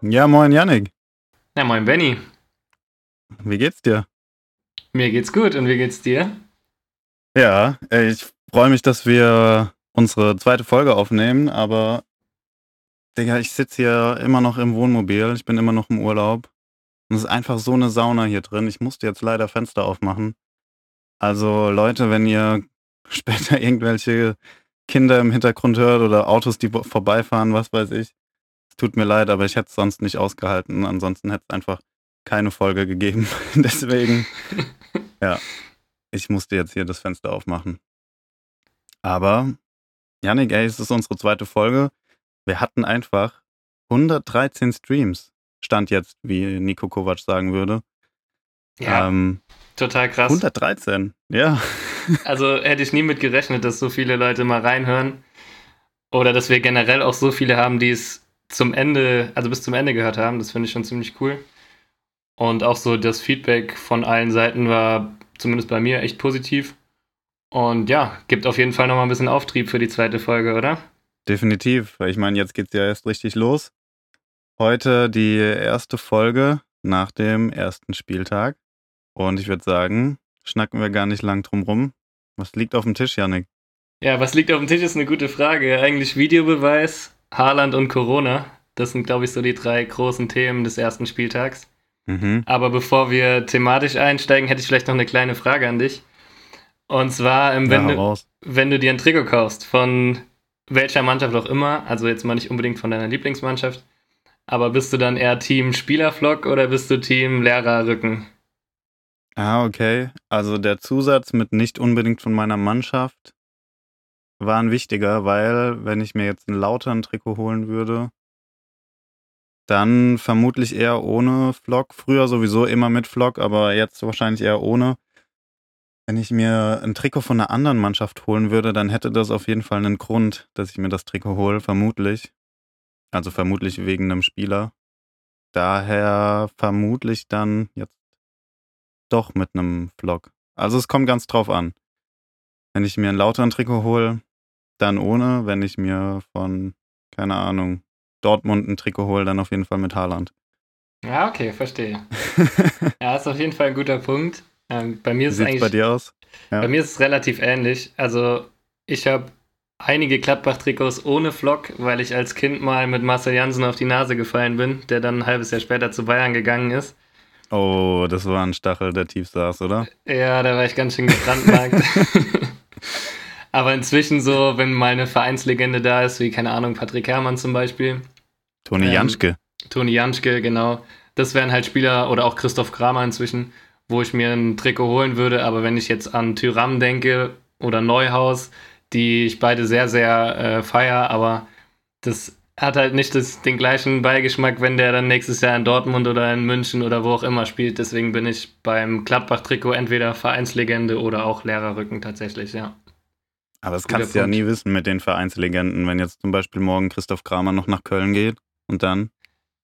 Ja, moin Yannick. Ja, moin Benny. Wie geht's dir? Mir geht's gut und wie geht's dir? Ja, ich freue mich, dass wir unsere zweite Folge aufnehmen, aber Digga, ich sitze hier immer noch im Wohnmobil, ich bin immer noch im Urlaub. Und es ist einfach so eine Sauna hier drin. Ich musste jetzt leider Fenster aufmachen. Also Leute, wenn ihr später irgendwelche Kinder im Hintergrund hört oder Autos, die vorbeifahren, was weiß ich. Tut mir leid, aber ich hätte es sonst nicht ausgehalten. Ansonsten hätte es einfach keine Folge gegeben. Deswegen, ja, ich musste jetzt hier das Fenster aufmachen. Aber, Janik, ey, es ist unsere zweite Folge. Wir hatten einfach 113 Streams. Stand jetzt, wie Nico Kovac sagen würde. Ja, ähm, total krass. 113, ja. Also hätte ich nie mit gerechnet, dass so viele Leute mal reinhören. Oder dass wir generell auch so viele haben, die es zum Ende, also bis zum Ende gehört haben. Das finde ich schon ziemlich cool. Und auch so das Feedback von allen Seiten war zumindest bei mir echt positiv. Und ja, gibt auf jeden Fall nochmal ein bisschen Auftrieb für die zweite Folge, oder? Definitiv. Ich meine, jetzt geht es ja erst richtig los. Heute die erste Folge nach dem ersten Spieltag. Und ich würde sagen, schnacken wir gar nicht lang drum rum. Was liegt auf dem Tisch, Janik? Ja, was liegt auf dem Tisch ist eine gute Frage. Eigentlich Videobeweis, Haaland und Corona. Das sind, glaube ich, so die drei großen Themen des ersten Spieltags. Mhm. Aber bevor wir thematisch einsteigen, hätte ich vielleicht noch eine kleine Frage an dich. Und zwar, ähm, wenn, ja, du, wenn du dir ein Trikot kaufst, von welcher Mannschaft auch immer, also jetzt mal nicht unbedingt von deiner Lieblingsmannschaft, aber bist du dann eher Team Spielerflock oder bist du Team Lehrerrücken? Ah, okay. Also der Zusatz mit nicht unbedingt von meiner Mannschaft war ein wichtiger, weil wenn ich mir jetzt ein lauteren Trikot holen würde, dann vermutlich eher ohne Flock. Früher sowieso immer mit Flock, aber jetzt wahrscheinlich eher ohne. Wenn ich mir ein Trikot von einer anderen Mannschaft holen würde, dann hätte das auf jeden Fall einen Grund, dass ich mir das Trikot hole, vermutlich. Also vermutlich wegen einem Spieler. Daher vermutlich dann jetzt doch mit einem Vlog. Also es kommt ganz drauf an. Wenn ich mir einen lauteren Trikot hole, dann ohne. Wenn ich mir von, keine Ahnung, Dortmund ein Trikot hole, dann auf jeden Fall mit Haaland. Ja, okay, verstehe. ja, ist auf jeden Fall ein guter Punkt. Ähm, bei mir ist Wie es eigentlich. bei dir aus? Ja. Bei mir ist es relativ ähnlich. Also, ich habe einige Gladbach-Trikots ohne Flock, weil ich als Kind mal mit Marcel Janssen auf die Nase gefallen bin, der dann ein halbes Jahr später zu Bayern gegangen ist. Oh, das war ein Stachel, der tief saß, oder? Ja, da war ich ganz schön gebrandmarkt. Aber inzwischen so, wenn mal eine Vereinslegende da ist, wie, keine Ahnung, Patrick Herrmann zum Beispiel. Toni ähm, Janschke. Toni Janschke, genau. Das wären halt Spieler, oder auch Christoph Kramer inzwischen, wo ich mir ein Trikot holen würde. Aber wenn ich jetzt an Tyram denke oder Neuhaus, die ich beide sehr, sehr äh, feier, aber das hat halt nicht das, den gleichen Beigeschmack, wenn der dann nächstes Jahr in Dortmund oder in München oder wo auch immer spielt. Deswegen bin ich beim Gladbach-Trikot entweder Vereinslegende oder auch Lehrerrücken tatsächlich, ja. Aber das kannst du ja nie wissen mit den Vereinslegenden, wenn jetzt zum Beispiel morgen Christoph Kramer noch nach Köln geht und dann.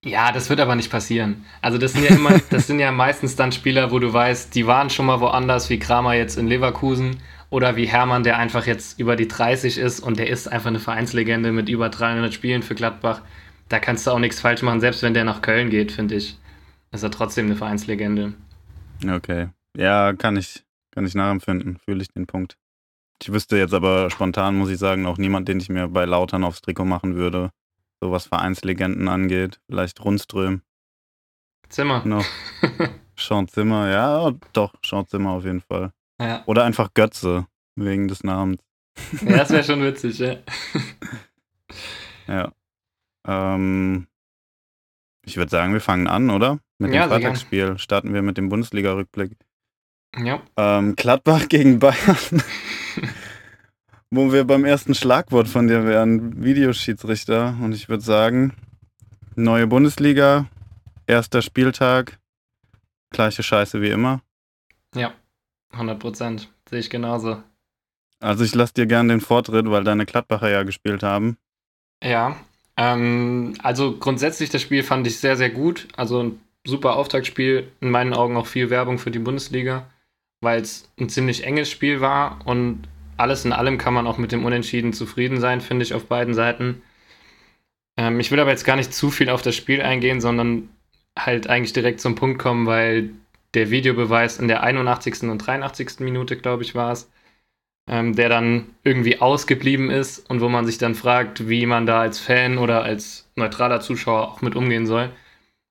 Ja, das wird aber nicht passieren. Also das sind ja immer, das sind ja meistens dann Spieler, wo du weißt, die waren schon mal woanders, wie Kramer jetzt in Leverkusen oder wie Hermann, der einfach jetzt über die 30 ist und der ist einfach eine Vereinslegende mit über 300 Spielen für Gladbach. Da kannst du auch nichts falsch machen, selbst wenn der nach Köln geht, finde ich. Ist er trotzdem eine Vereinslegende. Okay. Ja, kann ich, kann ich nachempfinden. Fühle ich den Punkt. Ich wüsste jetzt aber spontan, muss ich sagen, auch niemand, den ich mir bei Lautern aufs Trikot machen würde. So was Vereinslegenden angeht. Vielleicht Rundström. Zimmer. Noch. Sean Zimmer, ja, doch, Sean Zimmer auf jeden Fall. Ja. Oder einfach Götze, wegen des Namens. Ja, das wäre schon witzig, ja. ja. Ähm, ich würde sagen, wir fangen an, oder? Mit dem ja, Freitagsspiel. Starten wir mit dem Bundesliga-Rückblick. Ja. Ähm, Gladbach gegen Bayern. Wo wir beim ersten Schlagwort von dir wären, Videoschiedsrichter. Und ich würde sagen, neue Bundesliga, erster Spieltag, gleiche Scheiße wie immer. Ja. 100 Prozent. Sehe ich genauso. Also ich lasse dir gerne den Vortritt, weil deine Gladbacher ja gespielt haben. Ja, ähm, also grundsätzlich das Spiel fand ich sehr, sehr gut. Also ein super Auftaktspiel, in meinen Augen auch viel Werbung für die Bundesliga, weil es ein ziemlich enges Spiel war und alles in allem kann man auch mit dem Unentschieden zufrieden sein, finde ich, auf beiden Seiten. Ähm, ich will aber jetzt gar nicht zu viel auf das Spiel eingehen, sondern halt eigentlich direkt zum Punkt kommen, weil der Videobeweis in der 81. und 83. Minute, glaube ich, war es, ähm, der dann irgendwie ausgeblieben ist und wo man sich dann fragt, wie man da als Fan oder als neutraler Zuschauer auch mit umgehen soll.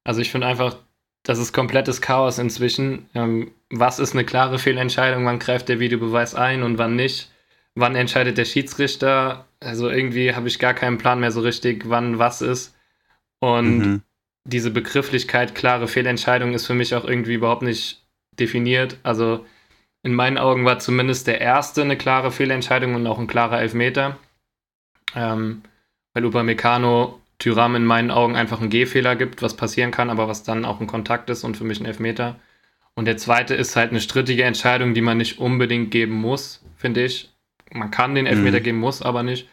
Also ich finde einfach, das ist komplettes Chaos inzwischen. Ähm, was ist eine klare Fehlentscheidung? Wann greift der Videobeweis ein und wann nicht? Wann entscheidet der Schiedsrichter? Also irgendwie habe ich gar keinen Plan mehr so richtig, wann was ist. Und mhm. diese Begrifflichkeit klare Fehlentscheidung ist für mich auch irgendwie überhaupt nicht definiert. Also in meinen Augen war zumindest der erste eine klare Fehlentscheidung und auch ein klarer Elfmeter. Ähm, weil Upamecano Tyram in meinen Augen einfach einen Gehfehler gibt, was passieren kann, aber was dann auch ein Kontakt ist und für mich ein Elfmeter. Und der zweite ist halt eine strittige Entscheidung, die man nicht unbedingt geben muss, finde ich. Man kann den Elfmeter mhm. geben, muss aber nicht.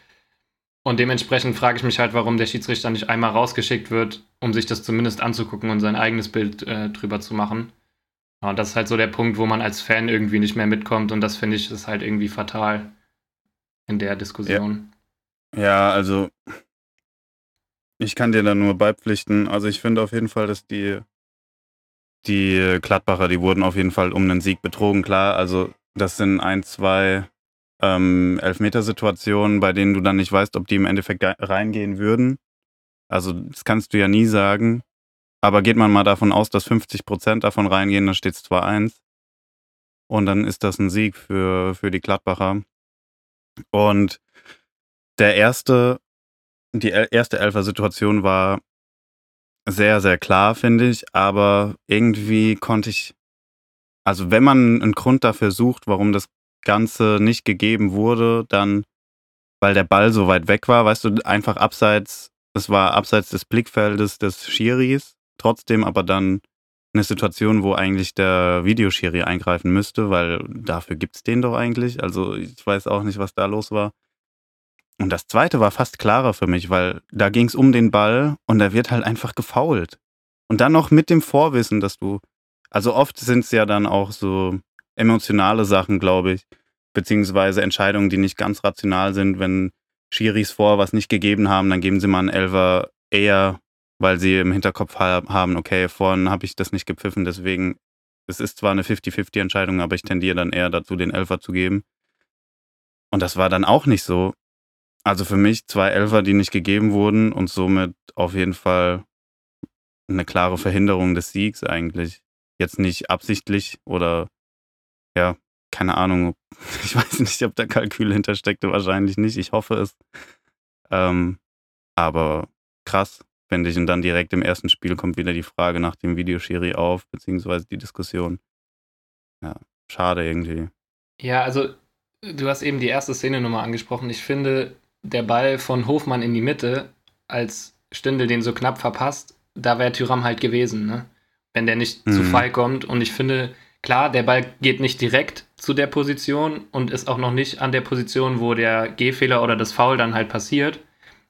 Und dementsprechend frage ich mich halt, warum der Schiedsrichter nicht einmal rausgeschickt wird, um sich das zumindest anzugucken und sein eigenes Bild äh, drüber zu machen. Und das ist halt so der Punkt, wo man als Fan irgendwie nicht mehr mitkommt und das finde ich ist halt irgendwie fatal in der Diskussion. Ja, ja also ich kann dir da nur beipflichten. Also ich finde auf jeden Fall, dass die, die Gladbacher, die wurden auf jeden Fall um einen Sieg betrogen. Klar, also das sind ein, zwei ähm, Elfmetersituationen, bei denen du dann nicht weißt, ob die im Endeffekt reingehen würden. Also das kannst du ja nie sagen. Aber geht man mal davon aus, dass 50 Prozent davon reingehen, dann steht es 2-1. Und dann ist das ein Sieg für, für die Gladbacher. Und der erste die erste Elfer-Situation war sehr, sehr klar, finde ich, aber irgendwie konnte ich, also wenn man einen Grund dafür sucht, warum das Ganze nicht gegeben wurde, dann, weil der Ball so weit weg war, weißt du, einfach abseits, es war abseits des Blickfeldes des Schiris, trotzdem aber dann eine Situation, wo eigentlich der Videoschiri eingreifen müsste, weil dafür gibt es den doch eigentlich. Also ich weiß auch nicht, was da los war. Und das zweite war fast klarer für mich, weil da ging es um den Ball und da wird halt einfach gefault. Und dann noch mit dem Vorwissen, dass du, also oft sind es ja dann auch so emotionale Sachen, glaube ich, beziehungsweise Entscheidungen, die nicht ganz rational sind. Wenn Schiris vor was nicht gegeben haben, dann geben sie mal einen Elfer eher, weil sie im Hinterkopf haben, okay, vorhin habe ich das nicht gepfiffen, deswegen, es ist zwar eine 50-50-Entscheidung, aber ich tendiere dann eher dazu, den Elfer zu geben. Und das war dann auch nicht so. Also für mich zwei Elfer, die nicht gegeben wurden und somit auf jeden Fall eine klare Verhinderung des Siegs eigentlich. Jetzt nicht absichtlich oder ja, keine Ahnung. Ich weiß nicht, ob da Kalkül hintersteckte, wahrscheinlich nicht. Ich hoffe es. Ähm, aber krass, finde ich. Und dann direkt im ersten Spiel kommt wieder die Frage nach dem Videoschiri auf, beziehungsweise die Diskussion. Ja, schade irgendwie. Ja, also du hast eben die erste Szene nochmal angesprochen. Ich finde, der Ball von Hofmann in die Mitte, als Stindel den so knapp verpasst, da wäre Tyram halt gewesen, ne? Wenn der nicht mhm. zu Fall kommt. Und ich finde, klar, der Ball geht nicht direkt zu der Position und ist auch noch nicht an der Position, wo der Gehfehler oder das Foul dann halt passiert.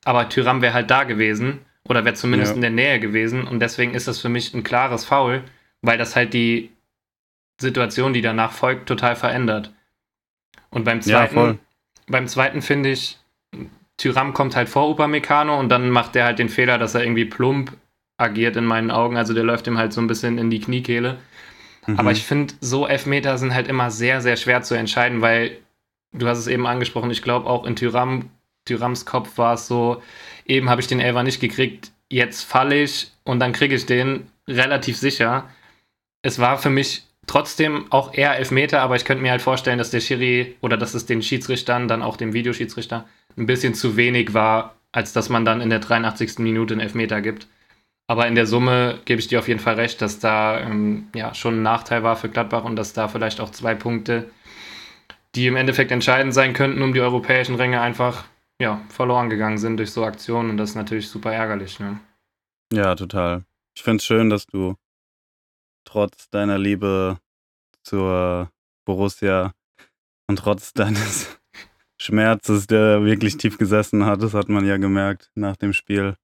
Aber Tyram wäre halt da gewesen oder wäre zumindest ja. in der Nähe gewesen. Und deswegen ist das für mich ein klares Foul, weil das halt die Situation, die danach folgt, total verändert. Und beim zweiten, ja, beim zweiten finde ich, Tyram kommt halt vor Upamecano und dann macht der halt den Fehler, dass er irgendwie plump agiert in meinen Augen. Also der läuft ihm halt so ein bisschen in die Kniekehle. Mhm. Aber ich finde, so Elfmeter sind halt immer sehr, sehr schwer zu entscheiden, weil du hast es eben angesprochen, ich glaube auch in Tyram, Tyrams Kopf war es so, eben habe ich den Elfer nicht gekriegt, jetzt falle ich und dann kriege ich den relativ sicher. Es war für mich trotzdem auch eher Elfmeter, aber ich könnte mir halt vorstellen, dass der Schiri oder dass es den Schiedsrichtern, dann auch dem Videoschiedsrichter, ein bisschen zu wenig war, als dass man dann in der 83. Minute einen Elfmeter gibt. Aber in der Summe gebe ich dir auf jeden Fall recht, dass da ähm, ja, schon ein Nachteil war für Gladbach und dass da vielleicht auch zwei Punkte, die im Endeffekt entscheidend sein könnten, um die europäischen Ränge einfach ja, verloren gegangen sind durch so Aktionen. Und das ist natürlich super ärgerlich. Ne? Ja, total. Ich finde es schön, dass du trotz deiner Liebe zur Borussia und trotz deines Schmerzes, der wirklich tief gesessen hat, das hat man ja gemerkt nach dem Spiel,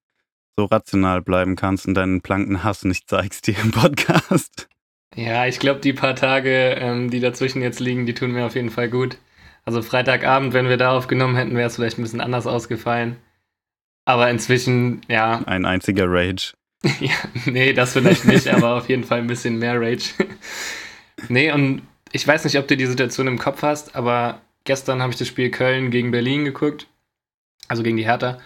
so rational bleiben kannst und deinen blanken Hass nicht zeigst hier im Podcast. Ja, ich glaube, die paar Tage, ähm, die dazwischen jetzt liegen, die tun mir auf jeden Fall gut. Also Freitagabend, wenn wir da aufgenommen hätten, wäre es vielleicht ein bisschen anders ausgefallen. Aber inzwischen, ja. Ein einziger Rage. ja, nee, das vielleicht nicht, aber auf jeden Fall ein bisschen mehr Rage. nee, und ich weiß nicht, ob du die Situation im Kopf hast, aber gestern habe ich das Spiel Köln gegen Berlin geguckt, also gegen die Hertha.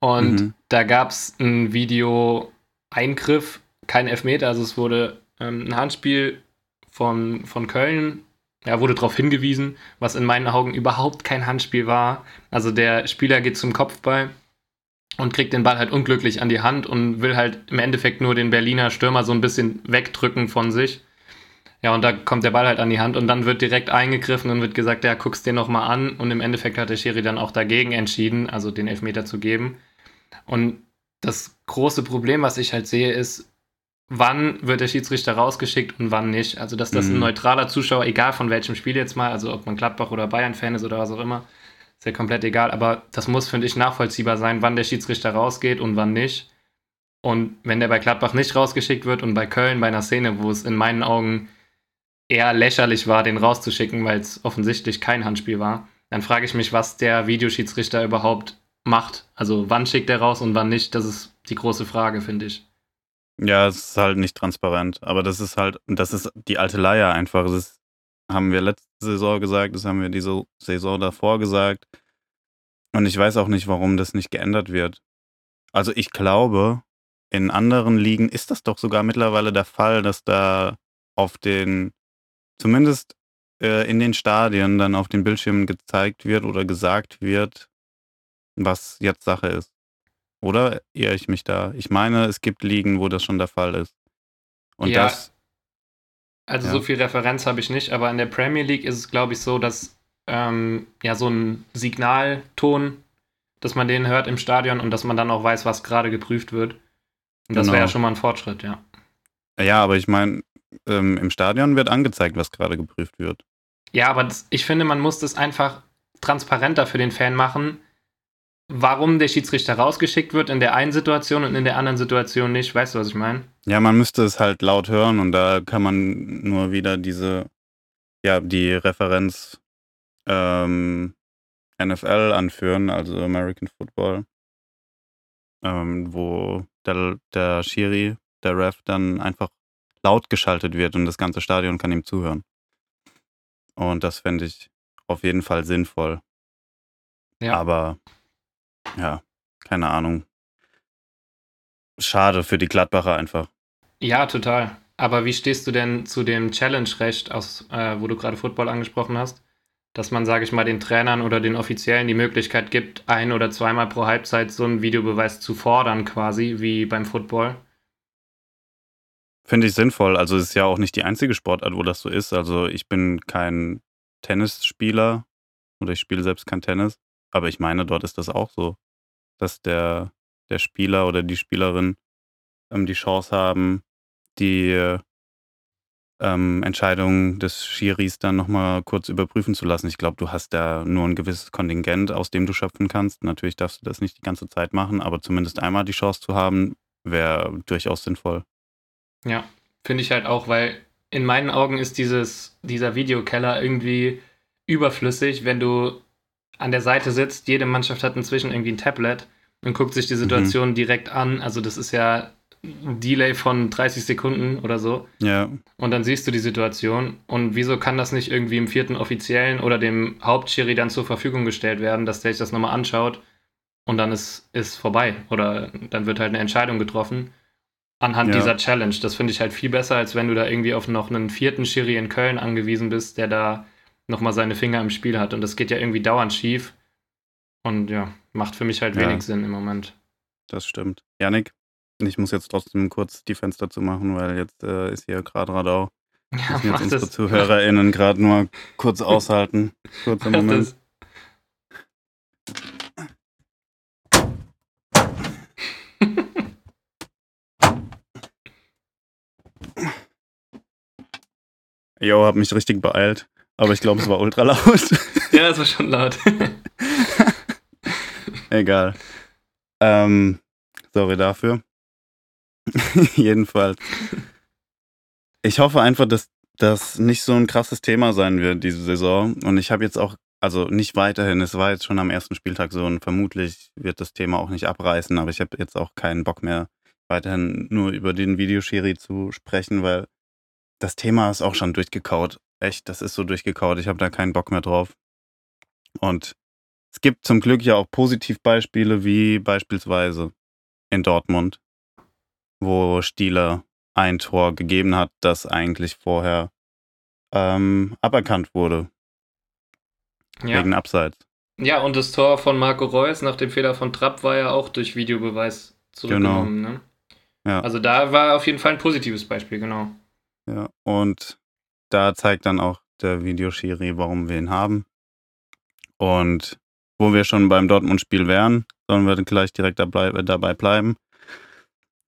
Und mhm. da gab es ein Video-Eingriff, kein Elfmeter, also es wurde ähm, ein Handspiel von, von Köln, ja, wurde darauf hingewiesen, was in meinen Augen überhaupt kein Handspiel war. Also der Spieler geht zum Kopfball und kriegt den Ball halt unglücklich an die Hand und will halt im Endeffekt nur den Berliner Stürmer so ein bisschen wegdrücken von sich. Ja, und da kommt der Ball halt an die Hand und dann wird direkt eingegriffen und wird gesagt, ja, guck's dir nochmal an. Und im Endeffekt hat der Schiri dann auch dagegen entschieden, also den Elfmeter zu geben. Und das große Problem, was ich halt sehe, ist, wann wird der Schiedsrichter rausgeschickt und wann nicht. Also, dass das ein mhm. neutraler Zuschauer, egal von welchem Spiel jetzt mal, also ob man Gladbach oder Bayern-Fan ist oder was auch immer, ist ja komplett egal. Aber das muss, finde ich, nachvollziehbar sein, wann der Schiedsrichter rausgeht und wann nicht. Und wenn der bei Gladbach nicht rausgeschickt wird und bei Köln bei einer Szene, wo es in meinen Augen eher lächerlich war, den rauszuschicken, weil es offensichtlich kein Handspiel war, dann frage ich mich, was der Videoschiedsrichter überhaupt macht. Also wann schickt er raus und wann nicht, das ist die große Frage, finde ich. Ja, es ist halt nicht transparent, aber das ist halt, das ist die alte Leier einfach. Das haben wir letzte Saison gesagt, das haben wir diese Saison davor gesagt. Und ich weiß auch nicht, warum das nicht geändert wird. Also ich glaube, in anderen Ligen ist das doch sogar mittlerweile der Fall, dass da auf den zumindest äh, in den Stadien dann auf den Bildschirmen gezeigt wird oder gesagt wird, was jetzt Sache ist. Oder irre ich mich da? Ich meine, es gibt Ligen, wo das schon der Fall ist. Und ja, das. Also ja. so viel Referenz habe ich nicht, aber in der Premier League ist es, glaube ich, so, dass ähm, ja so ein Signalton, dass man den hört im Stadion und dass man dann auch weiß, was gerade geprüft wird. Und das genau. wäre ja schon mal ein Fortschritt, ja. Ja, aber ich meine, ähm, im Stadion wird angezeigt, was gerade geprüft wird. Ja, aber das, ich finde, man muss das einfach transparenter für den Fan machen, warum der Schiedsrichter rausgeschickt wird in der einen Situation und in der anderen Situation nicht. Weißt du, was ich meine? Ja, man müsste es halt laut hören und da kann man nur wieder diese, ja, die Referenz ähm, NFL anführen, also American Football, ähm, wo der, der Schiri, der Ref, dann einfach laut geschaltet wird und das ganze Stadion kann ihm zuhören. Und das fände ich auf jeden Fall sinnvoll. Ja. Aber ja, keine Ahnung. Schade für die Gladbacher einfach. Ja, total. Aber wie stehst du denn zu dem Challenge-Recht, äh, wo du gerade Football angesprochen hast? Dass man, sage ich mal, den Trainern oder den Offiziellen die Möglichkeit gibt, ein- oder zweimal pro Halbzeit so einen Videobeweis zu fordern, quasi, wie beim Football? Finde ich sinnvoll. Also es ist ja auch nicht die einzige Sportart, wo das so ist. Also ich bin kein Tennisspieler oder ich spiele selbst kein Tennis, aber ich meine, dort ist das auch so, dass der, der Spieler oder die Spielerin ähm, die Chance haben, die ähm, Entscheidung des Schiris dann nochmal kurz überprüfen zu lassen. Ich glaube, du hast da nur ein gewisses Kontingent, aus dem du schöpfen kannst. Natürlich darfst du das nicht die ganze Zeit machen, aber zumindest einmal die Chance zu haben, wäre durchaus sinnvoll. Ja, finde ich halt auch, weil in meinen Augen ist dieses, dieser Videokeller irgendwie überflüssig, wenn du an der Seite sitzt. Jede Mannschaft hat inzwischen irgendwie ein Tablet und guckt sich die mhm. Situation mhm. direkt an. Also das ist ja ein Delay von 30 Sekunden oder so. Ja. Und dann siehst du die Situation. Und wieso kann das nicht irgendwie im vierten Offiziellen oder dem Hauptschiri dann zur Verfügung gestellt werden, dass der sich das nochmal anschaut und dann ist, ist vorbei. Oder dann wird halt eine Entscheidung getroffen anhand ja. dieser Challenge. Das finde ich halt viel besser, als wenn du da irgendwie auf noch einen vierten Schiri in Köln angewiesen bist, der da nochmal seine Finger im Spiel hat. Und das geht ja irgendwie dauernd schief. Und ja, macht für mich halt ja. wenig Sinn im Moment. Das stimmt. Janik, ich muss jetzt trotzdem kurz die Fenster zu machen, weil jetzt äh, ist hier gerade Radau. Ja, müssen jetzt unsere das. ZuhörerInnen gerade nur kurz aushalten. Kurzer Moment. Das. Jo, hab mich richtig beeilt. Aber ich glaube, es war ultra laut. ja, es war schon laut. Egal. Ähm, sorry dafür. Jedenfalls. Ich hoffe einfach, dass das nicht so ein krasses Thema sein wird diese Saison. Und ich habe jetzt auch also nicht weiterhin, es war jetzt schon am ersten Spieltag so und vermutlich wird das Thema auch nicht abreißen, aber ich habe jetzt auch keinen Bock mehr, weiterhin nur über den Videoschiri zu sprechen, weil das Thema ist auch schon durchgekaut. Echt, das ist so durchgekaut. Ich habe da keinen Bock mehr drauf. Und es gibt zum Glück ja auch Positivbeispiele, wie beispielsweise in Dortmund, wo Stieler ein Tor gegeben hat, das eigentlich vorher ähm, aberkannt wurde. Ja. Wegen Abseits. Ja, und das Tor von Marco Reus nach dem Fehler von Trapp war ja auch durch Videobeweis zurückgenommen. Genau. Ne? Ja. Also da war auf jeden Fall ein positives Beispiel, genau. Ja, und da zeigt dann auch der Videoschiri, warum wir ihn haben. Und wo wir schon beim Dortmund-Spiel wären, sollen wir gleich direkt dabei, dabei bleiben.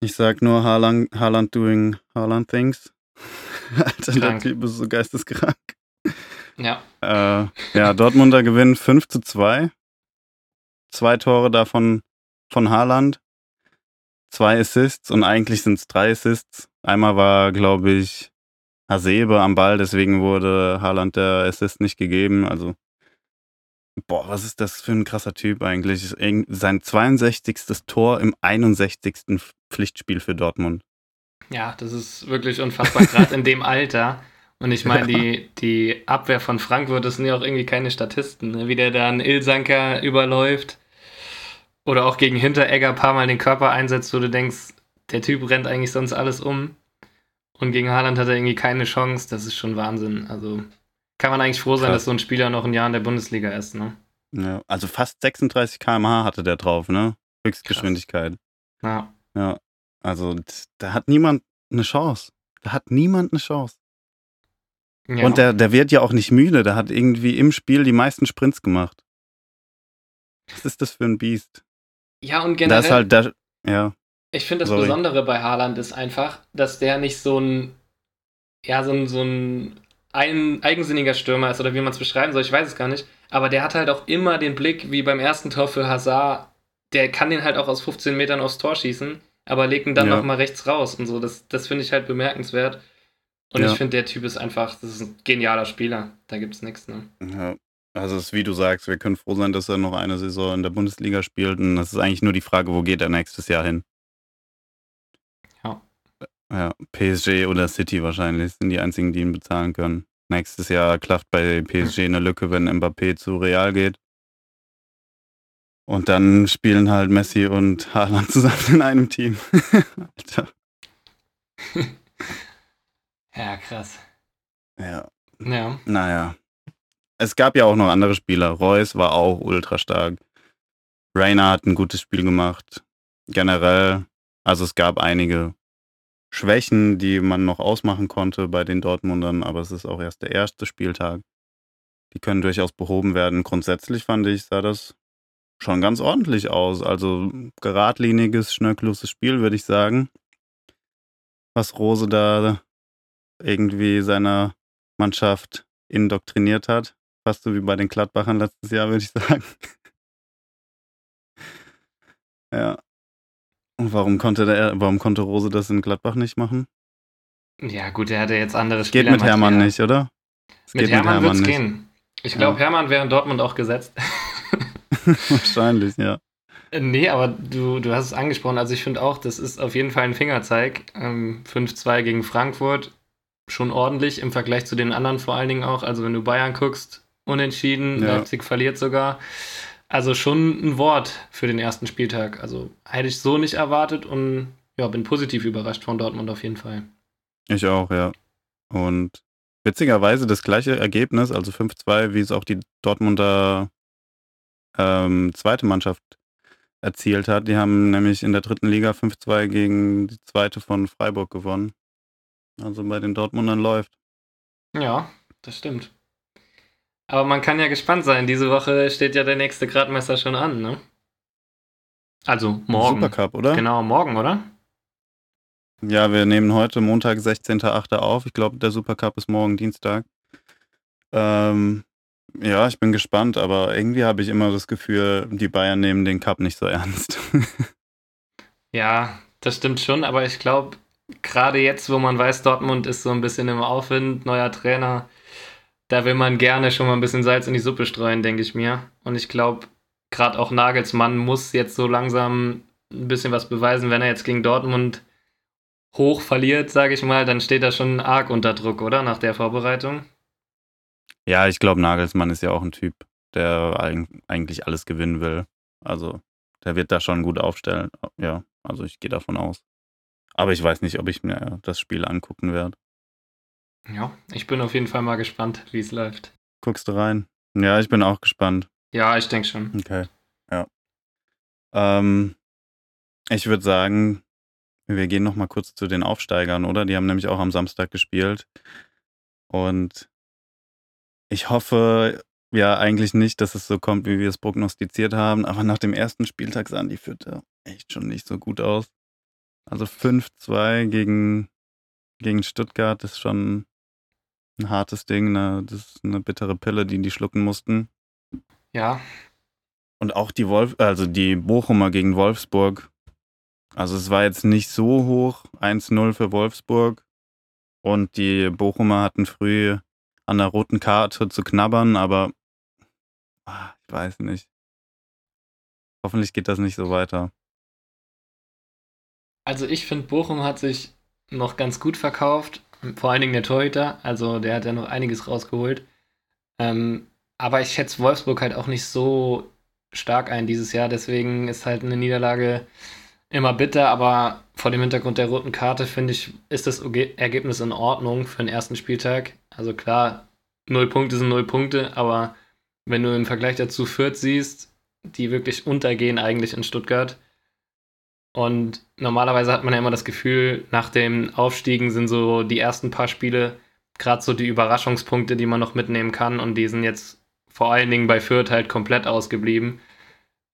Ich sag nur Haaland, Haaland doing Haaland things. Alter, der Typ ist so geisteskrank. Ja. Äh, ja, Dortmunder gewinnen 5 zu 2. Zwei Tore davon von Haaland. Zwei Assists und eigentlich sind es drei Assists. Einmal war, glaube ich, Hasebe am Ball, deswegen wurde Haaland der Assist nicht gegeben. Also, boah, was ist das für ein krasser Typ eigentlich? Sein 62. Tor im 61. Pflichtspiel für Dortmund. Ja, das ist wirklich unfassbar, gerade in dem Alter. Und ich meine, die, die Abwehr von Frankfurt, das sind ja auch irgendwie keine Statisten, ne? wie der da einen Ilsanker überläuft oder auch gegen Hinteregger ein paar Mal den Körper einsetzt, wo du denkst, der Typ rennt eigentlich sonst alles um. Und gegen Haaland hat er irgendwie keine Chance. Das ist schon Wahnsinn. Also kann man eigentlich froh sein, Krass. dass so ein Spieler noch ein Jahr in der Bundesliga ist, ne? Ja, also fast 36 km/h hatte der drauf, ne? Höchstgeschwindigkeit. Ja. Ja. Also da hat niemand eine Chance. Da hat niemand eine Chance. Ja. Und der, der wird ja auch nicht müde. Der hat irgendwie im Spiel die meisten Sprints gemacht. Was ist das für ein Biest? Ja, und generell. Das ist halt der, ja. Ich finde das Sorry. Besondere bei Haaland ist einfach, dass der nicht so ein, ja, so ein, so ein, ein eigensinniger Stürmer ist oder wie man es beschreiben soll, ich weiß es gar nicht. Aber der hat halt auch immer den Blick, wie beim ersten Tor für Hazard, der kann den halt auch aus 15 Metern aufs Tor schießen, aber legt ihn dann ja. nochmal rechts raus und so. Das, das finde ich halt bemerkenswert. Und ja. ich finde, der Typ ist einfach, das ist ein genialer Spieler. Da gibt es nichts, ne? Ja. Also es ist wie du sagst, wir können froh sein, dass er noch eine Saison in der Bundesliga spielt. Und das ist eigentlich nur die Frage, wo geht er nächstes Jahr hin? Ja. PSG oder City wahrscheinlich sind die einzigen, die ihn bezahlen können. Nächstes Jahr klafft bei PSG eine Lücke, wenn Mbappé zu Real geht. Und dann spielen halt Messi und Haaland zusammen in einem Team. Alter. Ja, krass. Ja. Ja. Naja. Es gab ja auch noch andere Spieler. Reus war auch ultra stark. Rainer hat ein gutes Spiel gemacht. Generell. Also es gab einige Schwächen, die man noch ausmachen konnte bei den Dortmundern, aber es ist auch erst der erste Spieltag. Die können durchaus behoben werden. Grundsätzlich fand ich, sah das schon ganz ordentlich aus. Also geradliniges, schnörkelloses Spiel, würde ich sagen. Was Rose da irgendwie seiner Mannschaft indoktriniert hat. Fast so wie bei den Gladbachern letztes Jahr, würde ich sagen. ja. Warum konnte der, warum konnte Rose das in Gladbach nicht machen? Ja, gut, er hatte jetzt andere Spieler. Geht mit Hermann nicht, oder? Es mit Hermann, wird es gehen. Ich glaube, ja. Hermann wäre in Dortmund auch gesetzt. Wahrscheinlich, ja. Nee, aber du, du hast es angesprochen. Also ich finde auch, das ist auf jeden Fall ein Fingerzeig. Ähm, 5-2 gegen Frankfurt schon ordentlich im Vergleich zu den anderen vor allen Dingen auch. Also wenn du Bayern guckst, unentschieden, ja. Leipzig verliert sogar. Also schon ein Wort für den ersten Spieltag. Also hätte ich so nicht erwartet und ja, bin positiv überrascht von Dortmund auf jeden Fall. Ich auch, ja. Und witzigerweise das gleiche Ergebnis, also 5-2, wie es auch die Dortmunder ähm, zweite Mannschaft erzielt hat. Die haben nämlich in der dritten Liga 5-2 gegen die zweite von Freiburg gewonnen. Also bei den Dortmundern läuft. Ja, das stimmt. Aber man kann ja gespannt sein. Diese Woche steht ja der nächste Gradmesser schon an, ne? Also morgen. Supercup, oder? Genau, morgen, oder? Ja, wir nehmen heute Montag, 16.08. auf. Ich glaube, der Supercup ist morgen Dienstag. Ähm, ja, ich bin gespannt, aber irgendwie habe ich immer das Gefühl, die Bayern nehmen den Cup nicht so ernst. ja, das stimmt schon, aber ich glaube, gerade jetzt, wo man weiß, Dortmund ist so ein bisschen im Aufwind, neuer Trainer, da will man gerne schon mal ein bisschen Salz in die Suppe streuen, denke ich mir. Und ich glaube, gerade auch Nagelsmann muss jetzt so langsam ein bisschen was beweisen, wenn er jetzt gegen Dortmund hoch verliert, sage ich mal, dann steht er schon arg unter Druck, oder? Nach der Vorbereitung. Ja, ich glaube, Nagelsmann ist ja auch ein Typ, der eigentlich alles gewinnen will. Also, der wird da schon gut aufstellen. Ja, also ich gehe davon aus. Aber ich weiß nicht, ob ich mir das Spiel angucken werde. Ja, ich bin auf jeden Fall mal gespannt, wie es läuft. Guckst du rein? Ja, ich bin auch gespannt. Ja, ich denke schon. Okay, ja. Ähm, ich würde sagen, wir gehen noch mal kurz zu den Aufsteigern, oder? Die haben nämlich auch am Samstag gespielt. Und ich hoffe ja eigentlich nicht, dass es so kommt, wie wir es prognostiziert haben. Aber nach dem ersten Spieltag sahen die Fürther echt schon nicht so gut aus. Also 5-2 gegen, gegen Stuttgart ist schon ein hartes Ding. Ne? Das ist eine bittere Pille, die die schlucken mussten. Ja. Und auch die Wolf, also die Bochumer gegen Wolfsburg. Also es war jetzt nicht so hoch, 1-0 für Wolfsburg. Und die Bochumer hatten früh an der roten Karte zu knabbern, aber ach, ich weiß nicht. Hoffentlich geht das nicht so weiter. Also ich finde, Bochum hat sich noch ganz gut verkauft. Vor allen Dingen der Torhüter. Also der hat ja noch einiges rausgeholt. Ähm, aber ich schätze Wolfsburg halt auch nicht so stark ein dieses Jahr. Deswegen ist halt eine Niederlage immer bitter. Aber vor dem Hintergrund der roten Karte finde ich, ist das Ergebnis in Ordnung für den ersten Spieltag. Also klar, null Punkte sind null Punkte. Aber wenn du im Vergleich dazu Fürth siehst, die wirklich untergehen eigentlich in Stuttgart. Und normalerweise hat man ja immer das Gefühl, nach dem Aufstiegen sind so die ersten paar Spiele gerade so die Überraschungspunkte, die man noch mitnehmen kann. Und die sind jetzt vor allen Dingen bei Fürth halt komplett ausgeblieben.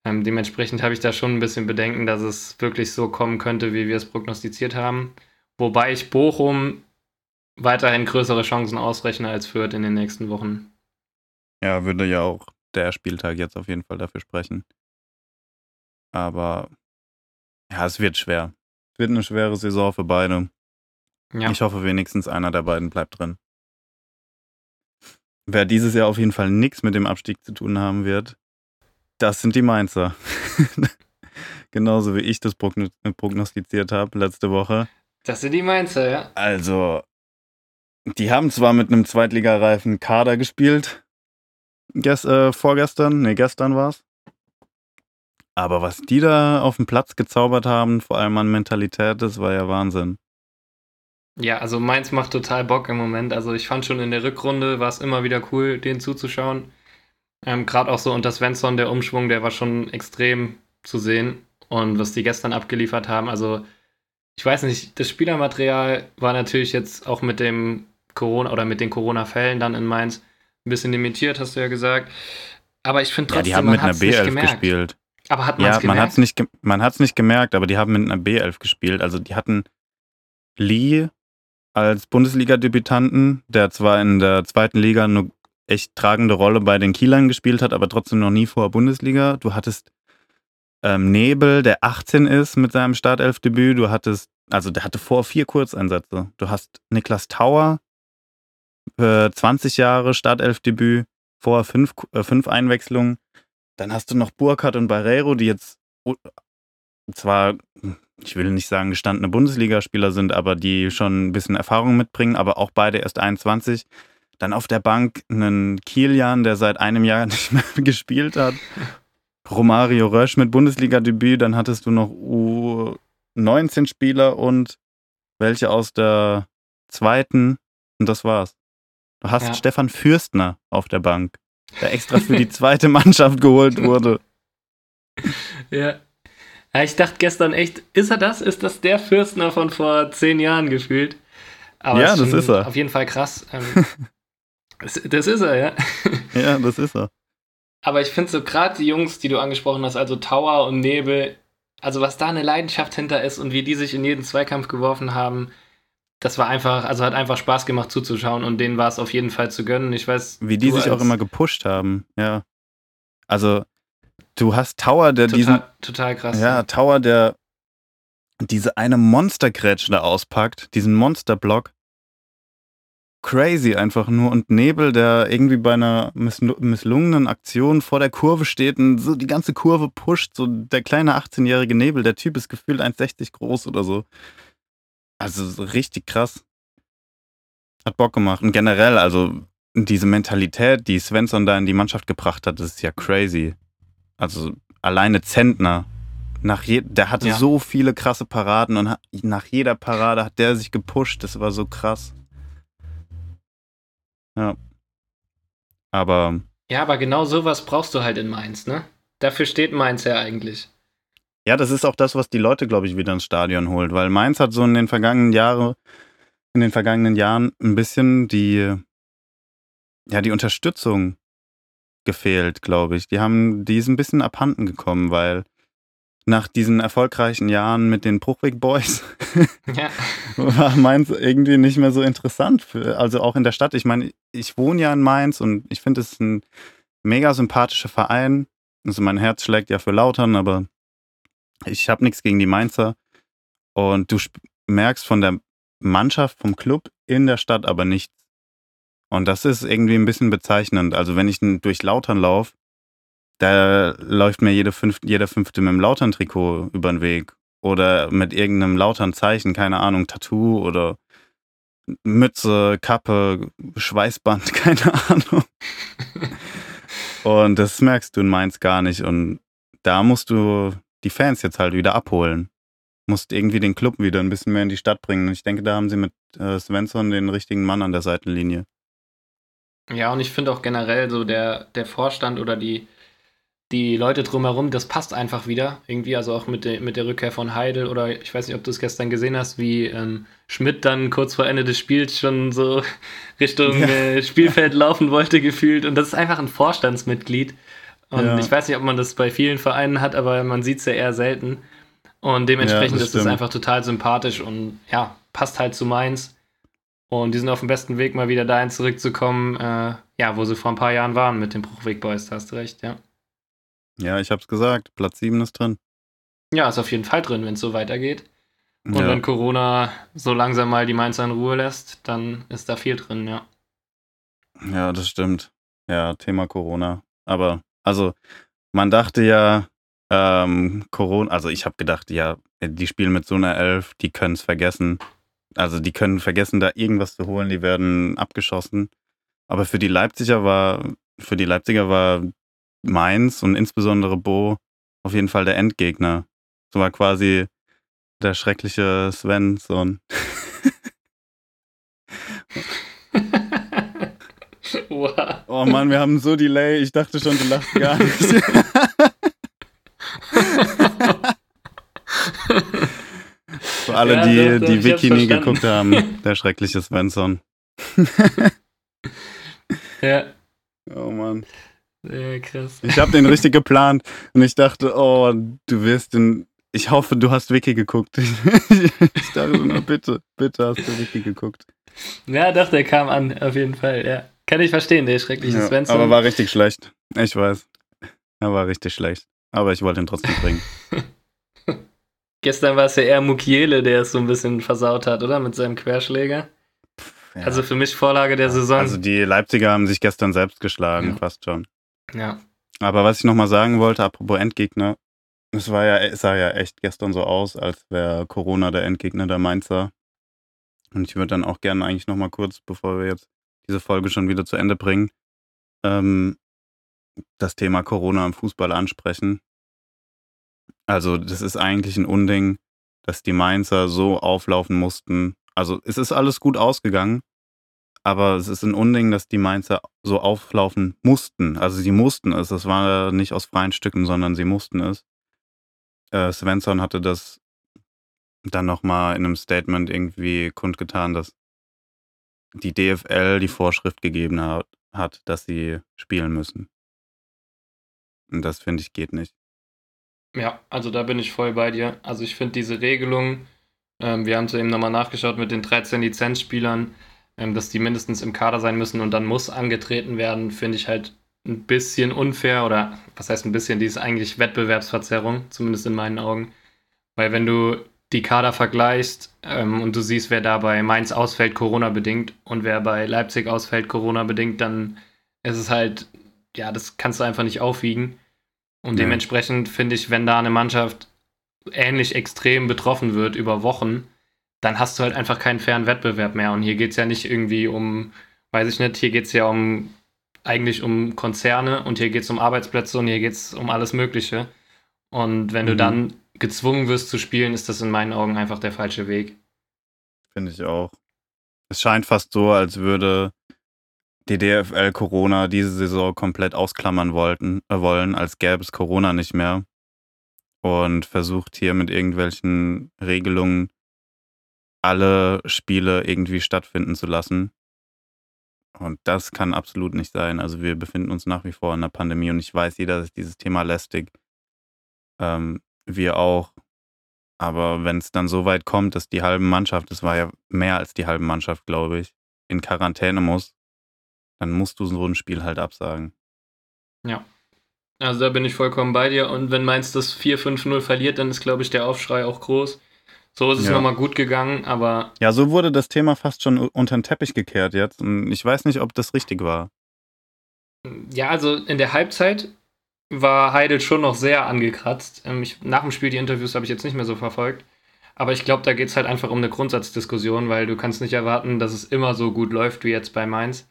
Ähm, dementsprechend habe ich da schon ein bisschen Bedenken, dass es wirklich so kommen könnte, wie wir es prognostiziert haben. Wobei ich Bochum weiterhin größere Chancen ausrechne als Fürth in den nächsten Wochen. Ja, würde ja auch der Spieltag jetzt auf jeden Fall dafür sprechen. Aber ja, es wird schwer. Es wird eine schwere Saison für beide. Ja. Ich hoffe, wenigstens einer der beiden bleibt drin. Wer dieses Jahr auf jeden Fall nichts mit dem Abstieg zu tun haben wird, das sind die Mainzer. Genauso wie ich das prognostiziert habe letzte Woche. Das sind die Mainzer, ja. Also, die haben zwar mit einem zweitligareifen Kader gespielt, Gest, äh, vorgestern, ne, gestern war es. Aber was die da auf dem Platz gezaubert haben, vor allem an Mentalität, das war ja Wahnsinn. Ja, also Mainz macht total Bock im Moment. Also ich fand schon in der Rückrunde war es immer wieder cool, denen zuzuschauen. Ähm, Gerade auch so unter Svensson, der Umschwung, der war schon extrem zu sehen. Und was die gestern abgeliefert haben, also ich weiß nicht, das Spielermaterial war natürlich jetzt auch mit dem Corona oder mit den Corona-Fällen dann in Mainz ein bisschen limitiert, hast du ja gesagt. Aber ich finde trotzdem, ja, die haben mit einer B11 gespielt. Aber hat man ja, man hat's nicht, man hat es nicht gemerkt, aber die haben mit einer B11 gespielt. Also die hatten Lee als Bundesliga-Debütanten, der zwar in der zweiten Liga eine echt tragende Rolle bei den Kielern gespielt hat, aber trotzdem noch nie vor Bundesliga. Du hattest ähm, Nebel, der 18 ist mit seinem Startelfdebüt. Du hattest, also der hatte vor vier Kurzeinsätze. Du hast Niklas Tauer, äh, 20 Jahre Startelfdebüt, vor fünf, äh, fünf Einwechslungen. Dann hast du noch Burkhardt und Barreiro, die jetzt zwar, ich will nicht sagen, gestandene Bundesligaspieler sind, aber die schon ein bisschen Erfahrung mitbringen, aber auch beide erst 21. Dann auf der Bank einen Kilian, der seit einem Jahr nicht mehr gespielt hat. Romario Rösch mit Bundesliga-Debüt. Dann hattest du noch U19-Spieler und welche aus der zweiten. Und das war's. Du hast ja. Stefan Fürstner auf der Bank der extra für die zweite Mannschaft geholt wurde. Ja. Ich dachte gestern echt, ist er das? Ist das der Fürstner von vor zehn Jahren gefühlt? Aber ja, das ist er. Auf jeden Fall krass. Ähm, das, das, ist er, ja. Ja, das ist er. Aber ich finde so gerade die Jungs, die du angesprochen hast, also Tower und Nebel, also was da eine Leidenschaft hinter ist und wie die sich in jeden Zweikampf geworfen haben, das war einfach, also hat einfach Spaß gemacht zuzuschauen und denen war es auf jeden Fall zu gönnen. Ich weiß. Wie die sich auch immer gepusht haben, ja. Also, du hast Tower, der total, diesen. Total krass. Ja, Tower, der diese eine Monstergrätsche da auspackt, diesen Monsterblock. crazy einfach nur. Und Nebel, der irgendwie bei einer misslungenen Aktion vor der Kurve steht und so die ganze Kurve pusht. So der kleine 18-jährige Nebel, der Typ ist gefühlt 1,60 groß oder so. Also so richtig krass. Hat Bock gemacht. Und generell, also diese Mentalität, die Svensson da in die Mannschaft gebracht hat, das ist ja crazy. Also alleine Zentner, nach je, der hatte ja. so viele krasse Paraden und nach jeder Parade hat der sich gepusht. Das war so krass. Ja. Aber. Ja, aber genau sowas brauchst du halt in Mainz, ne? Dafür steht Mainz ja eigentlich. Ja, das ist auch das, was die Leute, glaube ich, wieder ins Stadion holt, weil Mainz hat so in den vergangenen Jahren, in den vergangenen Jahren ein bisschen die, ja, die Unterstützung gefehlt, glaube ich. Die haben, die ist ein bisschen abhanden gekommen, weil nach diesen erfolgreichen Jahren mit den Bruchweg Boys ja. war Mainz irgendwie nicht mehr so interessant. Für, also auch in der Stadt. Ich meine, ich wohne ja in Mainz und ich finde es ein mega sympathischer Verein. Also mein Herz schlägt ja für Lautern, aber ich habe nichts gegen die Mainzer. Und du merkst von der Mannschaft, vom Club in der Stadt aber nichts. Und das ist irgendwie ein bisschen bezeichnend. Also wenn ich durch Lautern laufe, da läuft mir jede fünf, jeder Fünfte mit dem Lautern-Trikot über den Weg. Oder mit irgendeinem Lautern-Zeichen, keine Ahnung, Tattoo oder Mütze, Kappe, Schweißband, keine Ahnung. und das merkst du in Mainz gar nicht. Und da musst du die Fans jetzt halt wieder abholen. Musst irgendwie den Club wieder ein bisschen mehr in die Stadt bringen. Und ich denke, da haben sie mit äh, Svensson den richtigen Mann an der Seitenlinie. Ja, und ich finde auch generell so der, der Vorstand oder die, die Leute drumherum, das passt einfach wieder. Irgendwie, also auch mit, de, mit der Rückkehr von Heidel oder ich weiß nicht, ob du es gestern gesehen hast, wie ähm, Schmidt dann kurz vor Ende des Spiels schon so Richtung ja. äh, Spielfeld laufen wollte, gefühlt. Und das ist einfach ein Vorstandsmitglied. Und ja. ich weiß nicht, ob man das bei vielen Vereinen hat, aber man sieht es ja eher selten. Und dementsprechend ja, ist es einfach total sympathisch und ja, passt halt zu Mainz. Und die sind auf dem besten Weg, mal wieder dahin zurückzukommen, äh, ja, wo sie vor ein paar Jahren waren mit den Bruchweg Boys, da hast du recht, ja. Ja, ich hab's gesagt. Platz 7 ist drin. Ja, ist auf jeden Fall drin, wenn es so weitergeht. Und ja. wenn Corona so langsam mal die Mainzer in Ruhe lässt, dann ist da viel drin, ja. Ja, das stimmt. Ja, Thema Corona. Aber, also, man dachte ja, ähm, Corona, also ich habe gedacht, ja, die spielen mit so einer Elf, die können es vergessen. Also die können vergessen, da irgendwas zu holen, die werden abgeschossen. Aber für die Leipziger war, für die Leipziger war Mainz und insbesondere Bo auf jeden Fall der Endgegner. So war quasi der schreckliche Svensson. Wow. Oh Mann, wir haben so Delay. Ich dachte schon, du lachst gar nicht. Für alle, ja, die doch, die Wiki nie geguckt haben, der schreckliche Svensson. ja. Oh Mann. Ja, krass. Ich habe den richtig geplant und ich dachte, oh, du wirst den. Ich hoffe, du hast Wiki geguckt. ich dachte nur, bitte, bitte hast du Wiki geguckt. Ja, doch, der kam an, auf jeden Fall, ja. Kann ich verstehen, der schreckliche ja, Svensson. Aber war richtig schlecht. Ich weiß. Er war richtig schlecht. Aber ich wollte ihn trotzdem bringen. Gestern war es ja eher Mukiele, der es so ein bisschen versaut hat, oder? Mit seinem Querschläger. Ja. Also für mich Vorlage der Saison. Also die Leipziger haben sich gestern selbst geschlagen, ja. fast schon. Ja. Aber was ich nochmal sagen wollte, apropos Endgegner, es war ja, es sah ja echt gestern so aus, als wäre Corona der Endgegner der Mainzer. Und ich würde dann auch gerne eigentlich nochmal kurz, bevor wir jetzt diese Folge schon wieder zu Ende bringen, ähm, das Thema Corona im Fußball ansprechen. Also, das ist eigentlich ein Unding, dass die Mainzer so auflaufen mussten. Also, es ist alles gut ausgegangen, aber es ist ein Unding, dass die Mainzer so auflaufen mussten. Also sie mussten es. Das war nicht aus freien Stücken, sondern sie mussten es. Äh, Svensson hatte das dann nochmal in einem Statement irgendwie kundgetan, dass die DFL die Vorschrift gegeben hat, hat dass sie spielen müssen. Und das finde ich geht nicht. Ja, also da bin ich voll bei dir. Also ich finde diese Regelung, ähm, wir haben es eben nochmal nachgeschaut mit den 13 Lizenzspielern, ähm, dass die mindestens im Kader sein müssen und dann muss angetreten werden, finde ich halt ein bisschen unfair oder was heißt ein bisschen, die ist eigentlich Wettbewerbsverzerrung, zumindest in meinen Augen. Weil wenn du die Kader vergleichst ähm, und du siehst, wer da bei Mainz ausfällt, Corona-bedingt, und wer bei Leipzig ausfällt, Corona-bedingt, dann ist es halt, ja, das kannst du einfach nicht aufwiegen. Und ja. dementsprechend finde ich, wenn da eine Mannschaft ähnlich extrem betroffen wird über Wochen, dann hast du halt einfach keinen fairen Wettbewerb mehr. Und hier geht es ja nicht irgendwie um, weiß ich nicht, hier geht es ja um eigentlich um Konzerne und hier geht es um Arbeitsplätze und hier geht es um alles Mögliche. Und wenn mhm. du dann gezwungen wirst zu spielen, ist das in meinen Augen einfach der falsche Weg. Finde ich auch. Es scheint fast so, als würde die DFL Corona diese Saison komplett ausklammern wollten, äh, wollen, als gäbe es Corona nicht mehr. Und versucht hier mit irgendwelchen Regelungen alle Spiele irgendwie stattfinden zu lassen. Und das kann absolut nicht sein. Also wir befinden uns nach wie vor in einer Pandemie und ich weiß, jeder ist dieses Thema lästig. Ähm, wir auch. Aber wenn es dann so weit kommt, dass die halbe Mannschaft, das war ja mehr als die halbe Mannschaft, glaube ich, in Quarantäne muss, dann musst du so ein Spiel halt absagen. Ja. Also da bin ich vollkommen bei dir. Und wenn Mainz das 4-5-0 verliert, dann ist, glaube ich, der Aufschrei auch groß. So ist es ja. nochmal gut gegangen, aber. Ja, so wurde das Thema fast schon unter den Teppich gekehrt jetzt. Und ich weiß nicht, ob das richtig war. Ja, also in der Halbzeit war Heidel schon noch sehr angekratzt. Ähm, ich, nach dem Spiel die Interviews habe ich jetzt nicht mehr so verfolgt. Aber ich glaube, da geht es halt einfach um eine Grundsatzdiskussion, weil du kannst nicht erwarten, dass es immer so gut läuft wie jetzt bei Mainz.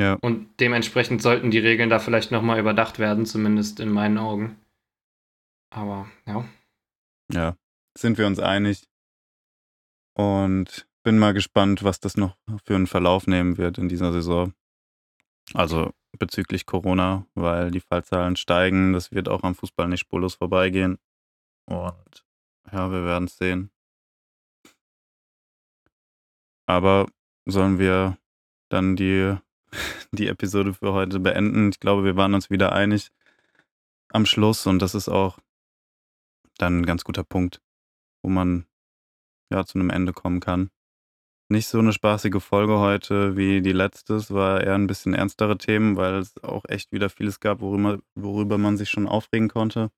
Ja. Und dementsprechend sollten die Regeln da vielleicht nochmal überdacht werden, zumindest in meinen Augen. Aber ja. Ja, sind wir uns einig. Und bin mal gespannt, was das noch für einen Verlauf nehmen wird in dieser Saison. Also bezüglich Corona, weil die Fallzahlen steigen. Das wird auch am Fußball nicht spurlos vorbeigehen. Und ja, wir werden es sehen. Aber sollen wir dann die, die Episode für heute beenden? Ich glaube, wir waren uns wieder einig am Schluss und das ist auch dann ein ganz guter Punkt, wo man ja zu einem Ende kommen kann nicht so eine spaßige Folge heute wie die letzte. Es war eher ein bisschen ernstere Themen, weil es auch echt wieder vieles gab, worüber, worüber man sich schon aufregen konnte.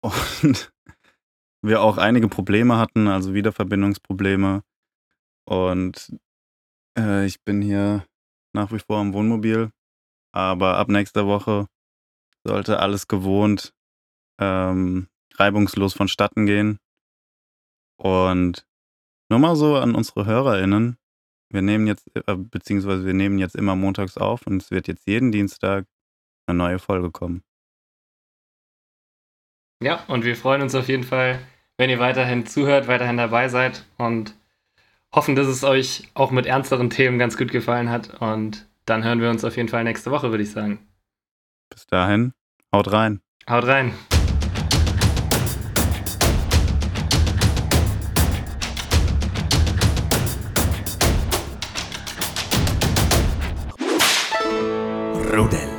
Und wir auch einige Probleme hatten, also Wiederverbindungsprobleme. Und äh, ich bin hier nach wie vor im Wohnmobil. Aber ab nächster Woche sollte alles gewohnt ähm, reibungslos vonstatten gehen. Und nur mal so an unsere HörerInnen. Wir nehmen jetzt, äh, beziehungsweise wir nehmen jetzt immer montags auf und es wird jetzt jeden Dienstag eine neue Folge kommen. Ja, und wir freuen uns auf jeden Fall, wenn ihr weiterhin zuhört, weiterhin dabei seid und hoffen, dass es euch auch mit ernsteren Themen ganz gut gefallen hat. Und dann hören wir uns auf jeden Fall nächste Woche, würde ich sagen. Bis dahin, haut rein. Haut rein. Rudel.